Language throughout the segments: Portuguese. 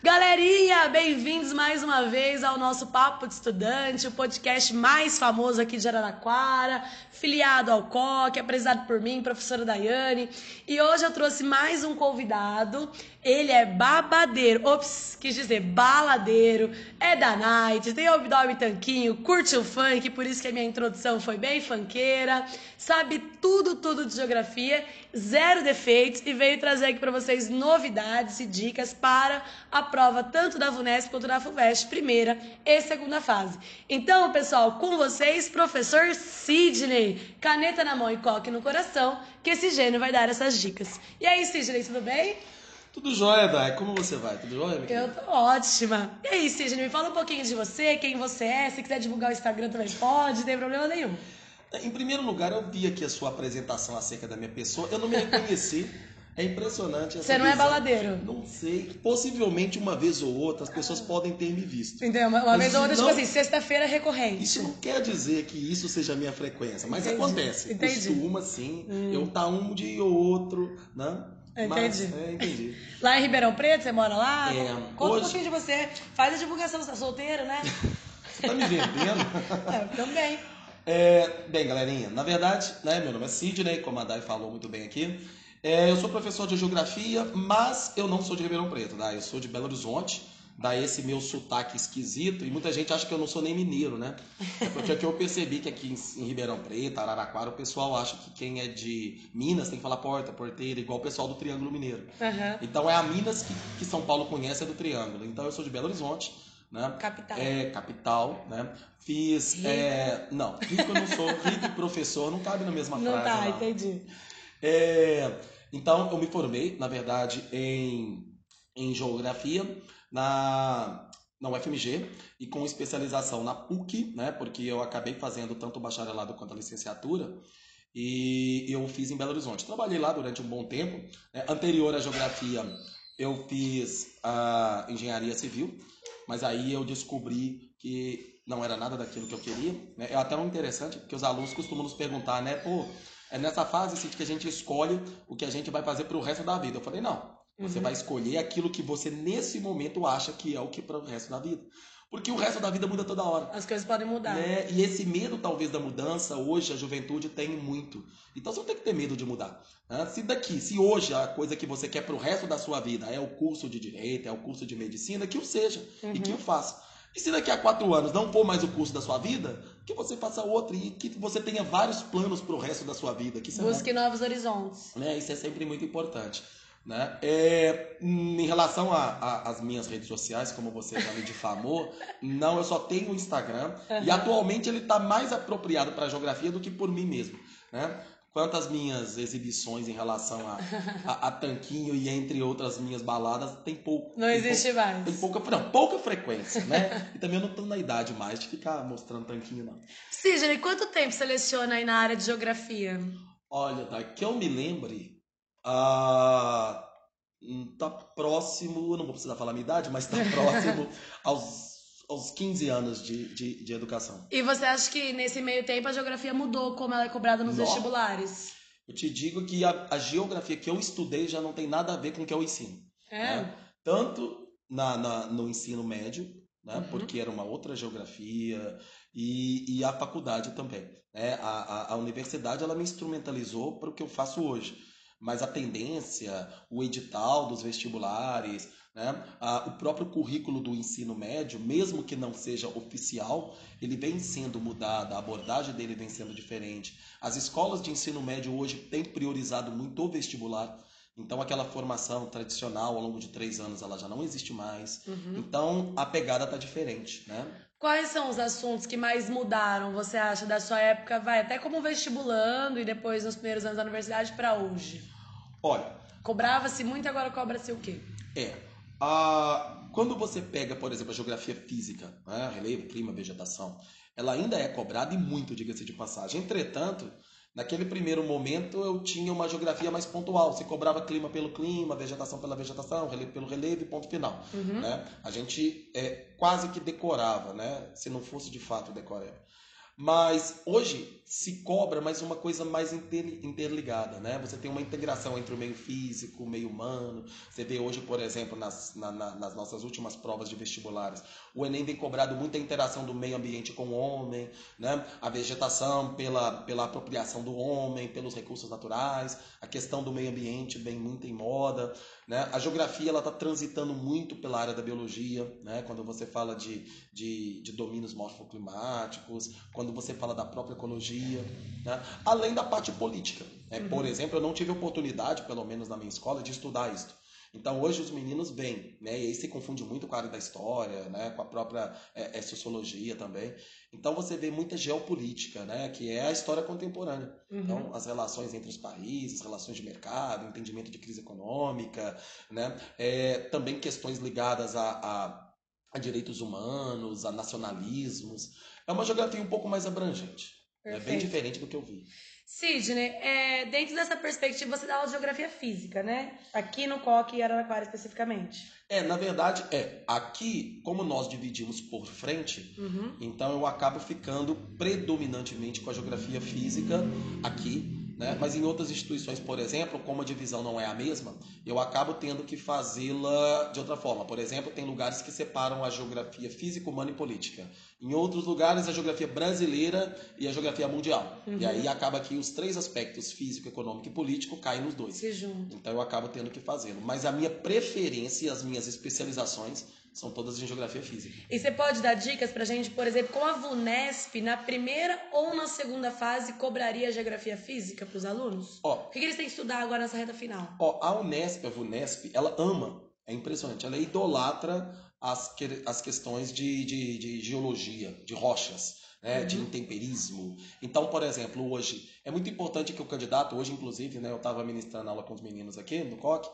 Galerinha, bem-vindos mais uma vez ao nosso Papo de Estudante, o podcast mais famoso aqui de Araraquara, filiado ao COC, apresentado por mim, professora Daiane. E hoje eu trouxe mais um convidado. Ele é babadeiro, ops, quis dizer baladeiro, é da night, tem abdômen tanquinho, curte o funk, por isso que a minha introdução foi bem funkeira, sabe tudo, tudo de geografia, zero defeitos e veio trazer aqui para vocês novidades e dicas para a prova tanto da VUNESP quanto da FUVEST, primeira e segunda fase. Então, pessoal, com vocês, professor Sidney, caneta na mão e coque no coração, que esse gênio vai dar essas dicas. E aí, Sidney, tudo bem? Tudo jóia, Dai. Como você vai? Tudo jóia, minha Eu tô ótima. E aí, Sidney, me fala um pouquinho de você, quem você é. Se quiser divulgar o Instagram também pode, não tem problema nenhum. Em primeiro lugar, eu vi aqui a sua apresentação acerca da minha pessoa. Eu não me reconheci. É impressionante essa Você não é visão. baladeiro? Não sei. Possivelmente uma vez ou outra as pessoas podem ter me visto. Entendeu? Uma, uma Mas vez ou outra, não- tipo assim, sexta-feira é recorrente. Isso não quer dizer que isso seja a minha frequência, mas Entendi, acontece. entendi. Costuma sim. Eu tá um dia ou outro, né? Mas, Entendi. é, entendi. Lá em Ribeirão Preto, você mora lá? É, Conta um hoje- pouquinho de você. Faz a divulgação, você tá solteiro, né? Você tá me vendendo? é, também. É, bem, galerinha, na verdade, né, meu nome é Sidney, como a Dai falou muito bem aqui. É, eu sou professor de geografia, mas eu não sou de Ribeirão Preto, tá? Eu sou de Belo Horizonte, daí esse meu sotaque esquisito, e muita gente acha que eu não sou nem mineiro, né? É porque aqui eu percebi que aqui em, em Ribeirão Preto, Araraquara, o pessoal acha que quem é de Minas tem que falar porta, porteira, igual o pessoal do Triângulo Mineiro. Aham. Então é a Minas que, que São Paulo conhece, é do Triângulo. Então eu sou de Belo Horizonte, né? Capital. É, capital, né? Fiz. É, não, rico eu não sou. Rico e professor não cabe na mesma Não frase. tá, não. entendi. É, então, eu me formei, na verdade, em, em geografia na, na UFMG e com especialização na PUC, né? Porque eu acabei fazendo tanto o bacharelado quanto a licenciatura. E eu fiz em Belo Horizonte. Trabalhei lá durante um bom tempo. né? Anterior à geografia, eu fiz a engenharia civil, mas aí eu descobri que não era nada daquilo que eu queria. Né? É até um interessante, porque os alunos costumam nos perguntar, né? Pô, é nessa fase assim, que a gente escolhe o que a gente vai fazer pro resto da vida. Eu falei, não. Você Uhum. vai escolher aquilo que você, nesse momento, acha que é o que para o resto da vida. Porque o resto da vida muda toda hora. As coisas podem mudar. Né? E esse medo, talvez, da mudança, hoje a juventude tem muito. Então você não tem que ter medo de mudar. né? Se daqui, se hoje a coisa que você quer pro resto da sua vida é o curso de direito, é o curso de medicina, que o seja e que o faça. E se daqui a quatro anos não for mais o curso da sua vida, que você faça outro e que você tenha vários planos pro resto da sua vida. Que é Busque novos horizontes. né? Isso é sempre muito importante. Né? É, em relação às minhas redes sociais, como você já me difamou, não, eu só tenho o Instagram e atualmente ele está mais apropriado para a geografia do que por mim mesmo. Né? Quanto às minhas exibições em relação a, a, a Tanquinho e entre outras minhas baladas, tem pouco. Não existe pouco- mais. Tem pouca, não, pouca frequência, né? E também eu não estou na idade mais de ficar mostrando Tanquinho, não. Sidney, quanto tempo você leciona aí na área de geografia? Olha, tá, que eu me lembre, ah, hum, tá próximo, não vou precisar falar a minha idade, mas tá próximo aos, aos 15 anos de, de, de educação. E você acha que nesse meio tempo a geografia mudou como ela é cobrada nos Nossa. vestibulares? Eu te digo que a, a geografia que eu estudei já não tem nada a ver com o que eu ensino. É? né? Tanto na, na- no ensino médio, né? Uhum. porque era uma outra geografia, e, e a faculdade também. né? A, a, a universidade ela me instrumentalizou para o que eu faço hoje. Mas a tendência, o edital dos vestibulares, né? a- o próprio currículo do ensino médio, mesmo que não seja oficial, ele vem sendo mudado, a abordagem dele vem sendo diferente. As escolas de ensino médio hoje têm priorizado muito o vestibular. Então, aquela formação tradicional ao longo de três anos, ela já não existe mais. Uhum. Então, a pegada tá diferente, né? Quais são os assuntos que mais mudaram, você acha, da sua época, vai até como vestibulando e depois nos primeiros anos da universidade pra hoje? Olha, Cobrava-se muito, agora cobra-se o quê? é. A, quando você pega, por exemplo, a geografia física, né? relevo, clima, vegetação, ela ainda é cobrada e muito, diga-se de passagem. Entretanto, naquele primeiro momento eu tinha uma geografia mais pontual. Se cobrava clima pelo clima, vegetação pela vegetação, relevo pelo relevo e ponto final. Uhum. né? A gente é, quase que decorava, né? Se não fosse de fato decoreba. Mas hoje se cobra mais uma coisa mais interligada, né? Você tem uma integração entre o meio físico, o meio humano. Você vê hoje, por exemplo, nas, na, nas nossas últimas provas de vestibulares, o Enem vem cobrado muita interação do meio ambiente com o homem, né? A vegetação pela, pela apropriação do homem, pelos recursos naturais, a questão do meio ambiente vem muito em moda, né? A geografia ela está transitando muito pela área da biologia, né? Quando você fala de, de, de domínios morfoclimáticos, quando você fala da própria ecologia né? além da parte política. Né? Uhum. Por exemplo, eu não tive oportunidade, pelo menos na minha escola, de estudar isso. Então hoje os meninos vêm, né? E aí se confunde muito com a área da história, né? Com a própria é, é, sociologia também. Então você vê muita geopolítica, né? Que é a história contemporânea. Uhum. Então as relações entre os países, relações de mercado, entendimento de crise econômica, né? É, também questões ligadas a, a, a direitos humanos, a nacionalismos. É uma geografia um pouco mais abrangente. Perfeito. É bem diferente do que eu vi. Sidney, é, dentro dessa perspectiva, você dá aula de geografia física, né? Aqui no COC e Araraquara especificamente. É, na verdade, é. Aqui, como nós dividimos por frente, uhum. então eu acabo ficando predominantemente com a geografia física aqui né? Mas em outras instituições, por exemplo, como a divisão não é a mesma, eu acabo tendo que fazê-la de outra forma. Por exemplo, tem lugares que separam a geografia física, humana e política. Em outros lugares, a geografia brasileira e a geografia mundial. Uhum. E aí acaba que os três aspectos, físico, econômico e político, caem nos dois. Então eu acabo tendo que fazê-lo. Mas a minha preferência e as minhas especializações são todas em geografia física. E você pode dar dicas pra gente, por exemplo, como a VUNESP, na primeira ou na segunda fase, cobraria a geografia física para os alunos? Ó, o que, que eles têm que estudar agora nessa reta final? Ó, a Unesp, a VUNESP, ela ama, é impressionante, ela idolatra as, que, as questões de, de, de geologia, de rochas. Né, uhum. de intemperismo. Então, por exemplo, hoje é muito importante que o candidato, hoje inclusive, né, eu estava ministrando aula com os meninos aqui no COC,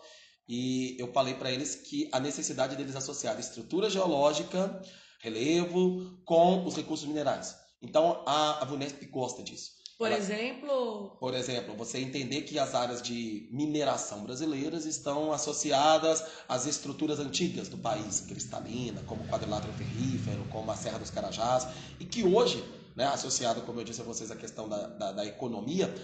e eu falei para eles que a necessidade deles associar estrutura geológica, relevo, com os recursos minerais. Então a, a VUNESP gosta disso. Por Ela, exemplo? Por exemplo, você entender que as áreas de mineração brasileiras estão associadas às estruturas antigas do país, cristalina, como o quadrilátero ferrífero, como a Serra dos Carajás, e que hoje, né, associado, como eu disse a vocês, à questão da, da, da economia,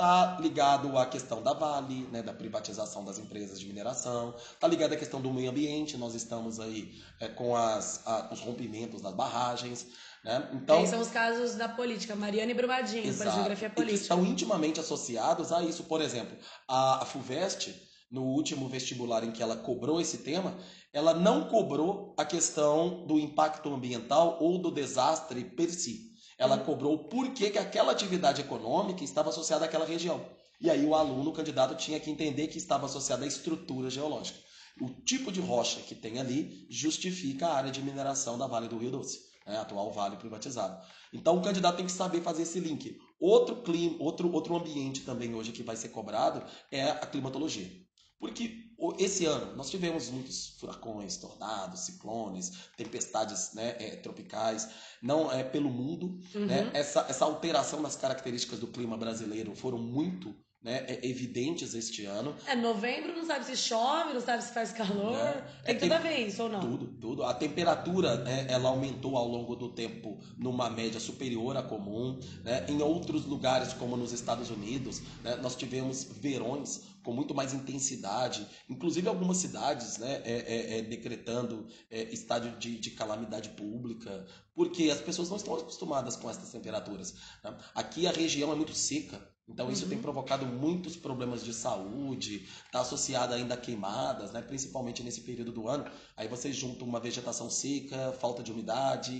Está ligado à questão da Vale, né, da privatização das empresas de mineração. Está ligado à questão do meio ambiente. Nós estamos aí é, com as, a, os rompimentos das barragens. Né? Então, são os casos da política, Mariana e Brumadinho, para a geografia política. E que estão intimamente associados a isso. Por exemplo, a, a FUVEST, no último vestibular em que ela cobrou esse tema, ela não cobrou a questão do impacto ambiental ou do desastre per si ela cobrou por que, que aquela atividade econômica estava associada àquela região. E aí o aluno, o candidato, tinha que entender que estava associada à estrutura geológica. O tipo de rocha que tem ali justifica a área de mineração da Vale do Rio Doce, né, atual vale privatizado. Então o candidato tem que saber fazer esse link. Outro clima, outro, outro ambiente também hoje que vai ser cobrado é a climatologia. Porque esse ano nós tivemos muitos furacões, tornados, ciclones, tempestades né, é, tropicais, não é pelo mundo. Uhum. Né? Essa, essa alteração das características do clima brasileiro foram muito né, é, evidentes este ano. É novembro, não sabe se chove, não sabe se faz calor. É, tem é, tudo a ver isso ou não? Tudo, tudo. A temperatura né, ela aumentou ao longo do tempo numa média superior à comum. Né? Em outros lugares, como nos Estados Unidos, né, nós tivemos verões com muito mais intensidade, inclusive algumas cidades né, é, é, é decretando é, estádio de, de, calamidade pública, porque as pessoas não estão acostumadas com essas temperaturas. Né? Aqui a região é muito seca, então isso uhum. tem provocado muitos problemas de saúde, está associado ainda a queimadas, né? principalmente nesse período do ano. Aí você junta uma vegetação seca, falta de umidade,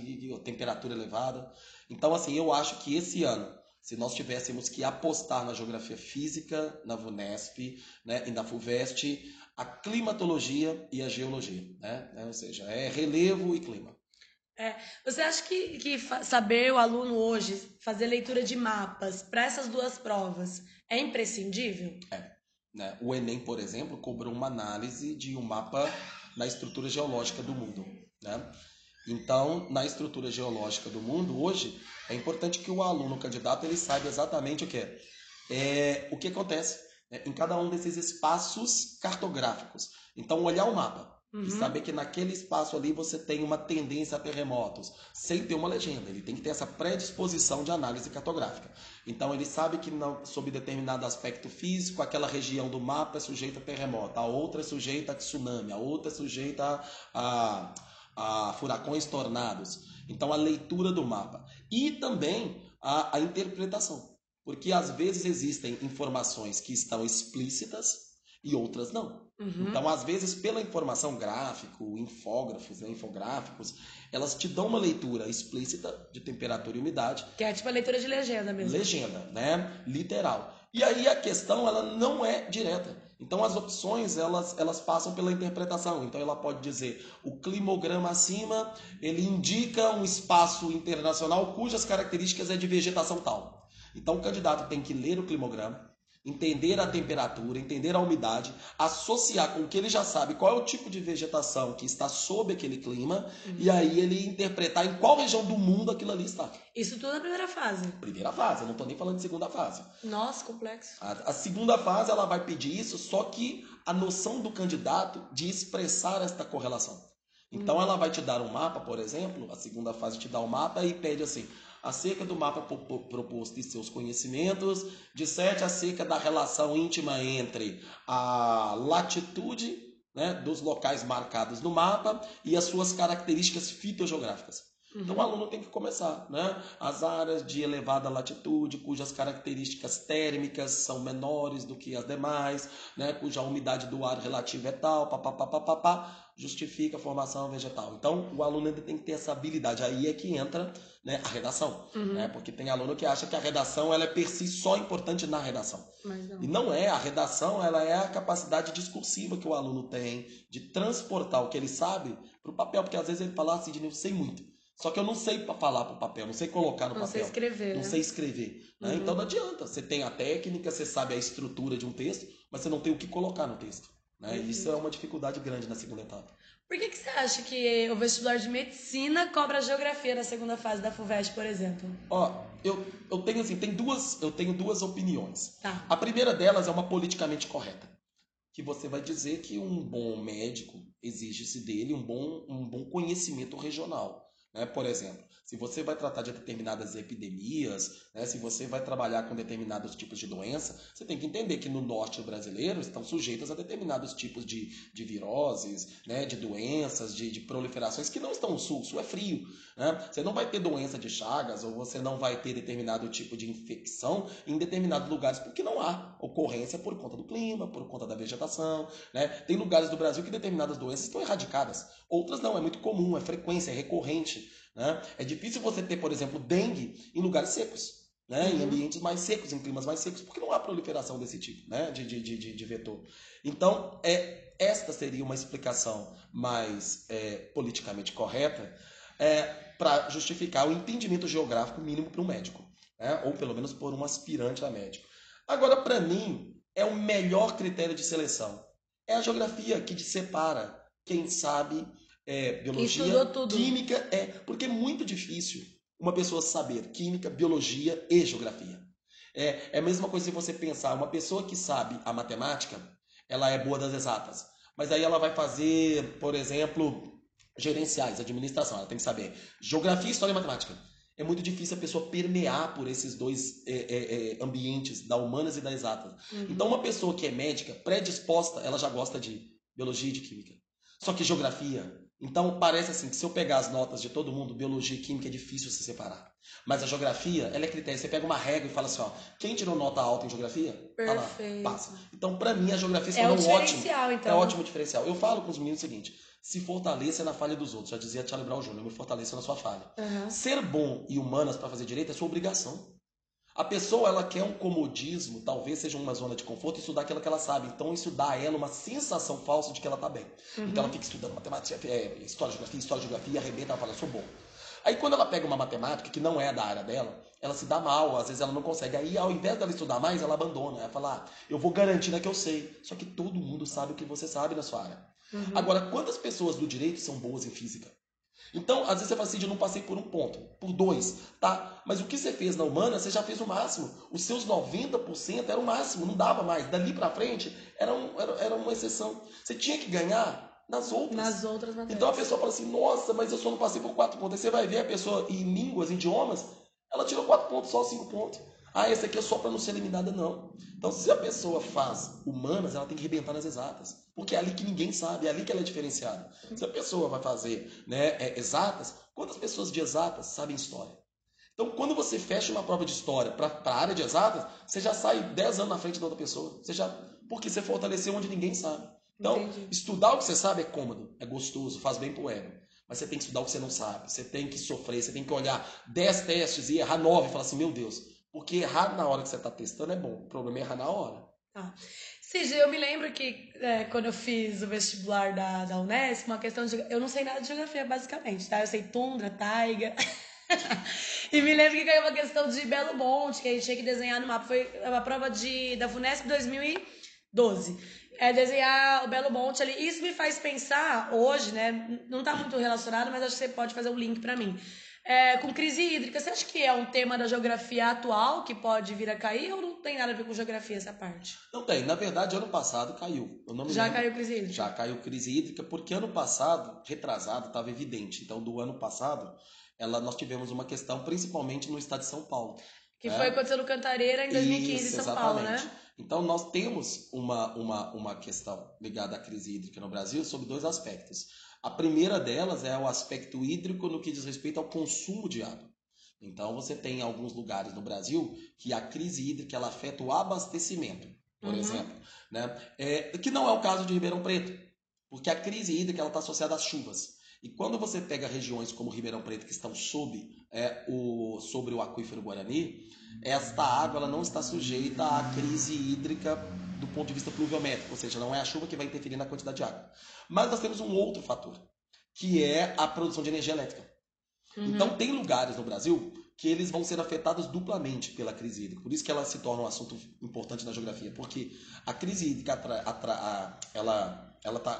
temperatura elevada. Então, assim, eu acho que esse ano se nós tivéssemos que apostar na geografia física, na VUNESP né, e na FUVEST, a climatologia e a geologia, né? Ou seja, é relevo e clima. É, você acha que, que saber o aluno hoje fazer leitura de mapas para essas duas provas é imprescindível? É. Né? O Enem, por exemplo, cobrou uma análise de um mapa na estrutura geológica do mundo. Né? Então, na estrutura geológica do mundo, hoje, é importante que o aluno o candidato ele saiba exatamente o que é, é o que acontece né, em cada um desses espaços cartográficos. Então, olhar o mapa. Uhum. E saber que naquele espaço ali você tem uma tendência a terremotos, sem ter uma legenda. Ele tem que ter essa predisposição de análise cartográfica. Então ele sabe que não, sob determinado aspecto físico, aquela região do mapa é sujeita a terremoto, a outra é sujeita a tsunami, a outra é sujeita a, a, a furacões tornados. Então a leitura do mapa. E também a, a interpretação. Porque às vezes existem informações que estão explícitas e outras não. Uhum. Então, às vezes, pela informação gráfico, infógrafos, né, infográficos, elas te dão uma leitura explícita de temperatura e umidade. Que é tipo a leitura de legenda mesmo. Legenda, né? Literal. E aí a questão, ela não é direta. Então as opções, elas, elas passam pela interpretação. Então ela pode dizer, o climograma acima, ele indica um espaço internacional cujas características é de vegetação tal. Então o candidato tem que ler o climograma, entender a temperatura, entender a umidade, associar com o que ele já sabe qual é o tipo de vegetação que está sob aquele clima uhum. e aí ele interpretar em qual região do mundo aquilo ali está. Isso tudo na primeira fase. Primeira fase, eu não estou nem falando de segunda fase. Nossa, complexo. A, a segunda fase ela vai pedir isso, só que a noção do candidato de expressar esta correlação. Então uhum. ela vai te dar um mapa, por exemplo, a segunda fase te dá um mapa e pede assim: acerca do mapa proposto e seus conhecimentos, disserte acerca da relação íntima entre a latitude né, dos locais marcados no mapa e as suas características fitogeográficas. Uhum. Então o aluno tem que começar, né? As áreas de elevada latitude, cujas características térmicas são menores do que as demais, né? Cuja umidade do ar relativa é tal, papapá, papapá, justifica a formação vegetal. Então o aluno ainda tem que ter essa habilidade. Aí é que entra né, a redação, uhum. né? Porque tem aluno que acha que a redação ela é per si só importante na redação. Não. E não é. A redação ela é a capacidade discursiva que o aluno tem de transportar o que ele sabe para o papel, porque às vezes ele fala assim, de eu sei muito. Só que eu não sei falar para o papel, não sei colocar no não papel. Não sei escrever. Não né? sei escrever. Né? Uhum. Então não adianta. Você tem a técnica, você sabe a estrutura de um texto, mas você não tem o que colocar no texto. Né? Uhum. Isso é uma dificuldade grande na segunda etapa. Por que, que você acha que o vestibular de medicina cobra geografia na segunda fase da FUVEST, por exemplo? Ó, eu, eu tenho assim, tem duas, eu tenho duas opiniões. Tá. A primeira delas é uma politicamente correta. Que você vai dizer que um bom médico exige-se dele um bom, um bom conhecimento regional. Né? Por exemplo, se você vai tratar de determinadas epidemias, né, se você vai trabalhar com determinados tipos de doença, você tem que entender que no norte brasileiro estão sujeitas a determinados tipos de, de viroses, né, de doenças, de, de proliferações que não estão no sul. O sul é frio. Né? Você não vai ter doença de chagas ou você não vai ter determinado tipo de infecção em determinados lugares porque não há ocorrência por conta do clima, por conta da vegetação. Né? Tem lugares do Brasil que determinadas doenças estão erradicadas. Outras não, é muito comum, é frequência, é recorrente. Né? É difícil você ter, por exemplo, dengue em lugares secos. Né, uhum. em ambientes mais secos, em climas mais secos, porque não há proliferação desse tipo né, de, de, de, de vetor. Então, é, esta seria uma explicação mais é, politicamente correta é, para justificar o entendimento geográfico mínimo para um médico, né, ou pelo menos por um aspirante a médico. Agora, para mim, é o melhor critério de seleção. É a geografia que te separa quem sabe é, biologia, química, é. Porque é muito difícil uma pessoa saber química, biologia e geografia. É, é a mesma coisa se você pensar, uma pessoa que sabe a matemática, ela é boa das exatas. Mas aí ela vai fazer, por exemplo, gerenciais, administração. Ela tem que saber geografia, história e matemática. É muito difícil a pessoa permear por esses dois é, é, é ambientes, da humanas e da exatas. Uhum. Então, uma pessoa que é médica, predisposta, ela já gosta de biologia e de química. Só que geografia, então parece assim que se eu pegar as notas de todo mundo, biologia e química é difícil se separar. Mas a geografia, ela é critério. Você pega uma régua e fala assim, ó, quem tirou nota alta em geografia? Perfeito. Lá, passa. Então, para mim, a geografia se é tornou um ótimo. Então. É ótimo diferencial. Eu falo com os meninos o seguinte: se fortaleça na falha dos outros. Já dizia Charlie Brown Jr., me fortaleça na sua falha. Uhum. Ser bom e humanas para fazer direito é sua obrigação. A pessoa ela quer um comodismo, talvez seja uma zona de conforto, estudar aquilo que ela sabe. Então isso dá a ela uma sensação falsa de que ela está bem. Uhum. Então ela fica estudando matemática, é, história, geografia, história, geografia, arrebenta, ela fala, eu sou bom. Aí quando ela pega uma matemática que não é da área dela, ela se dá mal, às vezes ela não consegue. Aí ao invés dela estudar mais, ela abandona. Ela fala, ah, eu vou garantir né, que eu sei. Só que todo mundo sabe o que você sabe na sua área. Uhum. Agora, quantas pessoas do direito são boas em física? Então, às vezes você fala assim, eu não passei por um ponto, por dois, tá? Mas o que você fez na humana, você já fez o máximo. Os seus 90% era o máximo, não dava mais. Dali para frente, era, um, era, era uma exceção. Você tinha que ganhar nas outras. Nas outras matérias. Então a pessoa fala assim, nossa, mas eu só não passei por quatro pontos. Aí você vai ver a pessoa em línguas, em idiomas, ela tirou quatro pontos, só cinco pontos. Ah, esse aqui é só para não ser eliminada, não. Então, se a pessoa faz humanas, ela tem que arrebentar nas exatas. Porque é ali que ninguém sabe, é ali que ela é diferenciada. Se a pessoa vai fazer né, é, exatas, quantas pessoas de exatas sabem história? Então, quando você fecha uma prova de história para a área de exatas, você já sai 10 anos na frente da outra pessoa. Você já, porque você fortaleceu onde ninguém sabe. Então, Entendi. estudar o que você sabe é cômodo, é gostoso, faz bem pro ego. Mas você tem que estudar o que você não sabe. Você tem que sofrer, você tem que olhar 10 testes e errar 9 e falar assim, meu Deus. Porque errar na hora que você está testando é bom. O problema é errar na hora. Tá. Cid, eu me lembro que é, quando eu fiz o vestibular da, da Unesp, uma questão de. Eu não sei nada de geografia, basicamente, tá? Eu sei tundra, taiga. e me lembro que caiu uma questão de Belo Monte, que a gente tinha que desenhar no mapa. Foi uma prova de, da FUNESP 2012. É desenhar o Belo Monte ali. Isso me faz pensar hoje, né? Não tá muito relacionado, mas acho que você pode fazer um link para mim. É, com crise hídrica, você acha que é um tema da geografia atual que pode vir a cair ou não tem nada a ver com geografia essa parte? Não tem. Na verdade, ano passado caiu. Já lembro. caiu crise hídrica? Já caiu crise hídrica, porque ano passado, retrasado, estava evidente. Então, do ano passado, ela, nós tivemos uma questão, principalmente no estado de São Paulo. Que né? foi acontecendo no Cantareira em 2015 Isso, em São exatamente. Paulo, né? Então, nós temos uma, uma, uma questão ligada à crise hídrica no Brasil sobre dois aspectos. A primeira delas é o aspecto hídrico no que diz respeito ao consumo de água. Então, você tem alguns lugares no Brasil que a crise hídrica ela afeta o abastecimento, por uhum. exemplo. Né? É, que não é o caso de Ribeirão Preto, porque a crise hídrica está associada às chuvas. E quando você pega regiões como Ribeirão Preto que estão sob, é, o, sobre o aquífero Guarani, esta água ela não está sujeita à crise hídrica do ponto de vista pluviométrico, ou seja, não é a chuva que vai interferir na quantidade de água. Mas nós temos um outro fator, que é a produção de energia elétrica. Uhum. Então, tem lugares no Brasil que eles vão ser afetados duplamente pela crise hídrica. Por isso que ela se torna um assunto importante na geografia, porque a crise hídrica atra, atra, ela ela está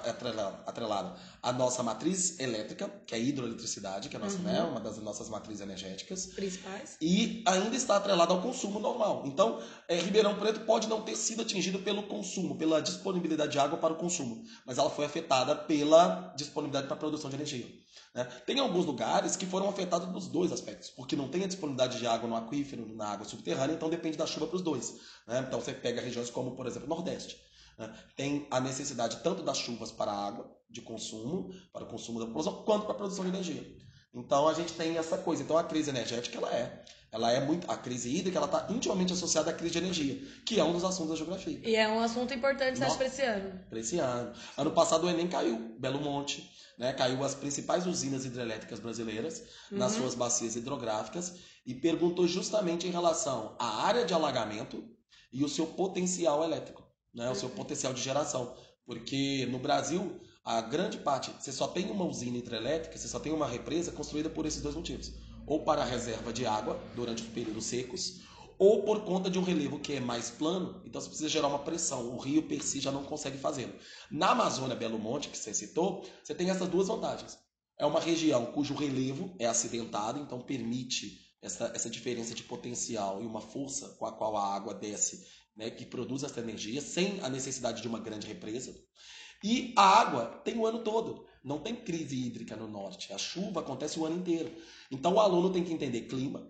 atrelada à nossa matriz elétrica, que é a hidroeletricidade, que é nossa, uhum. né, uma das nossas matrizes energéticas. Principais. E ainda está atrelada ao consumo normal. Então, é, Ribeirão Preto pode não ter sido atingido pelo consumo, pela disponibilidade de água para o consumo, mas ela foi afetada pela disponibilidade para a produção de energia. Né? Tem alguns lugares que foram afetados nos dois aspectos, porque não tem a disponibilidade de água no aquífero, na água subterrânea, então depende da chuva para os dois. Né? Então, você pega regiões como, por exemplo, o Nordeste né? Tem a necessidade tanto das chuvas para a água, de consumo, para o consumo da população, quanto para a produção de energia. Então a gente tem essa coisa. Então a crise energética ela é, ela é muito a crise hídrica, ela está intimamente associada à crise de energia, que é um dos assuntos da geografia. E é um assunto importante, acha, para esse ano? Para esse ano. Ano passado o Enem caiu, Belo Monte, né? Caiu as principais usinas hidrelétricas brasileiras uhum. nas suas bacias hidrográficas e perguntou justamente em relação à área de alagamento e o seu potencial elétrico né, o seu potencial de geração. Porque no Brasil, a grande parte, você só tem uma usina hidrelétrica, você só tem uma represa construída por esses dois motivos. Ou para a reserva de água durante os períodos secos, ou por conta de um relevo que é mais plano, então você precisa gerar uma pressão. O rio per si já não consegue fazê-lo. Na Amazônia Belo Monte, que você citou, você tem essas duas vantagens. É uma região cujo relevo é acidentado, então permite essa, essa diferença de potencial e uma força com a qual a água desce né, que produz essa energia sem a necessidade de uma grande represa. E a água tem o ano todo. Não tem crise hídrica no norte. A chuva acontece o ano inteiro. Então o aluno tem que entender clima,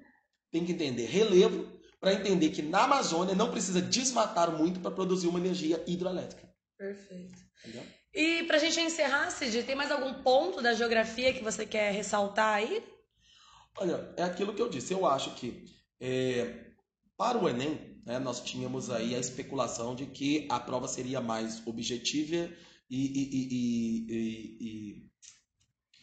tem que entender relevo, para entender que na Amazônia não precisa desmatar muito para produzir uma energia hidroelétrica. Perfeito. Entendeu? E para a gente encerrar, Cid, tem mais algum ponto da geografia que você quer ressaltar aí? Olha, é aquilo que eu disse. Eu acho que é, para o Enem, né, nós tínhamos aí a especulação de que a prova seria mais objetiva e, e, e, e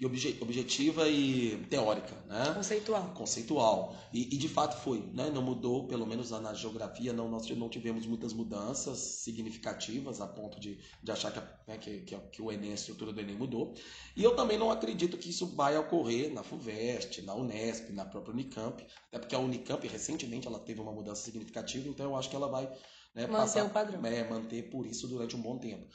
obje, objetiva e teórica, né? Conceitual. Conceitual. E, e, de fato foi, né? Não mudou, pelo menos na geografia, não, nós não tivemos muitas mudanças significativas a ponto de, de achar que, né, que, que, que, o Enem, a estrutura do Enem mudou. E eu também não acredito que isso vai ocorrer na FUVEST, na Unesp, na própria Unicamp, até porque a Unicamp recentemente ela teve uma mudança significativa, então eu acho que ela vai né, manter passar, o padrão. É, manter por isso durante um bom tempo.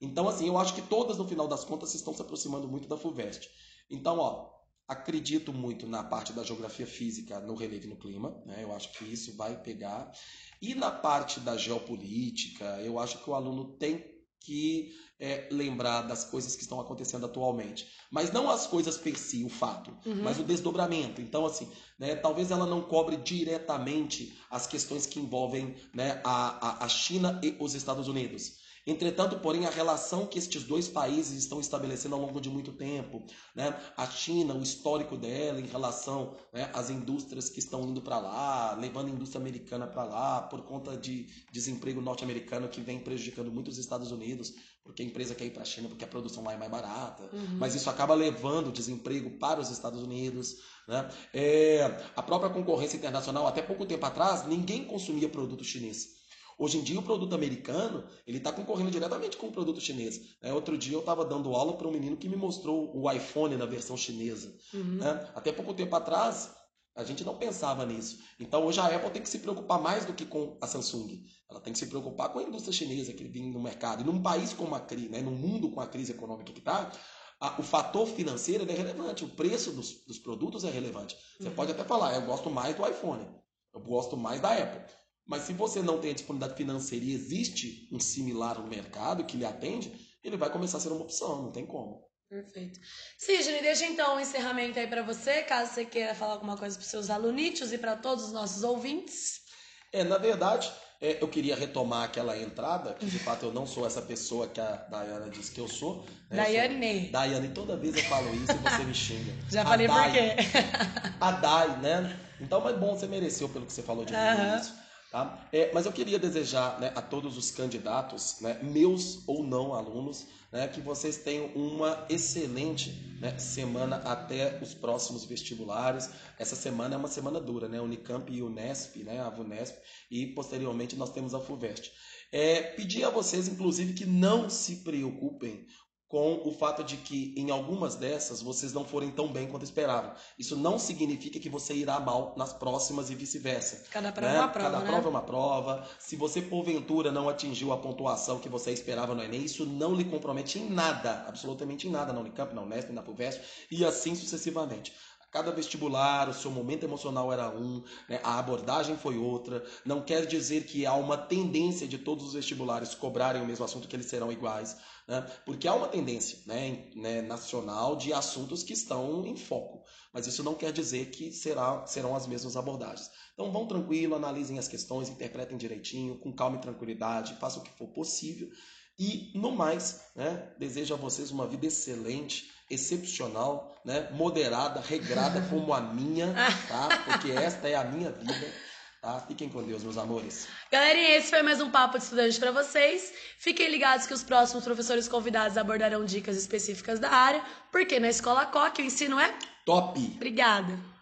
Então, assim, eu acho que todas, no final das contas, estão se aproximando muito da FUVEST. Então, ó, acredito muito na parte da geografia física, no relevo e no clima, né? Eu acho que isso vai pegar. E na parte da geopolítica, eu acho que o aluno tem que é, lembrar das coisas que estão acontecendo atualmente. Mas não as coisas per si, o fato, uhum. mas o desdobramento. Então, assim, né, talvez ela não cobre diretamente as questões que envolvem né, a, a, a China e os Estados Unidos. Entretanto, porém, a relação que estes dois países estão estabelecendo ao longo de muito tempo, né? a China, o histórico dela em relação né, às indústrias que estão indo para lá, levando a indústria americana para lá, por conta de desemprego norte-americano que vem prejudicando muito os Estados Unidos, porque a empresa quer ir para a China porque a produção lá é mais barata, uhum. mas isso acaba levando o desemprego para os Estados Unidos. Né? É, a própria concorrência internacional, até pouco tempo atrás, ninguém consumia produto chinês. Hoje em dia, o produto americano ele está concorrendo diretamente com o produto chinês. É, outro dia, eu estava dando aula para um menino que me mostrou o iPhone na versão chinesa. Uhum. Né? Até pouco tempo atrás, a gente não pensava nisso. Então, hoje a Apple tem que se preocupar mais do que com a Samsung. Ela tem que se preocupar com a indústria chinesa que vem no mercado. E num país como a crise, né, num mundo com a crise econômica que está, o fator financeiro é relevante, o preço dos, dos produtos é relevante. Você uhum. pode até falar, eu gosto mais do iPhone, eu gosto mais da Apple. Mas se você não tem a disponibilidade financeira e existe um similar no mercado que lhe atende, ele vai começar a ser uma opção, não tem como. Perfeito. Sidney, deixa então um encerramento aí para você, caso você queira falar alguma coisa para seus alunítios e para todos os nossos ouvintes. É, na verdade, é, eu queria retomar aquela entrada, que de fato eu não sou essa pessoa que a Dayana disse que eu sou. Né? Daiane. Daiane, toda vez eu falo isso e você me xinga. Já a falei Dai, por quê? a Dai, né? Então, mas bom, você mereceu pelo que você falou de mim isso. Tá? É, mas eu queria desejar né, a todos os candidatos, né, meus ou não alunos, né, que vocês tenham uma excelente né, semana até os próximos vestibulares. Essa semana é uma semana dura, né? Unicamp e Unesp, né, a VUNESP, e posteriormente nós temos a FUVEST. É, pedir a vocês, inclusive, que não se preocupem com o fato de que em algumas dessas vocês não forem tão bem quanto esperavam. Isso não significa que você irá mal nas próximas e vice-versa. Cada prova né? é uma prova. Cada né? prova é uma prova. Se você, porventura, não atingiu a pontuação que você esperava no Enem, isso não lhe compromete em nada, absolutamente em nada, na Unicamp, na Unesp, na FUVEST, e assim sucessivamente. Cada vestibular, o seu momento emocional era um, né? a abordagem foi outra. Não quer dizer que há uma tendência de todos os vestibulares cobrarem o mesmo assunto, que eles serão iguais. Né? Porque há uma tendência né, né, nacional de assuntos que estão em foco. Mas isso não quer dizer que será, serão as mesmas abordagens. Então vão tranquilo, analisem as questões, interpretem direitinho, com calma e tranquilidade, façam o que for possível. E, no mais, né, desejo a vocês uma vida excelente, excepcional, né, moderada, regrada como a minha, tá? Porque esta é a minha vida. Tá? Fiquem com Deus, meus amores. Galerinha, esse foi mais um Papo de Estudante para vocês. Fiquem ligados que os próximos professores convidados abordarão dicas específicas da área, porque na Escola Coque o ensino é top. Obrigada.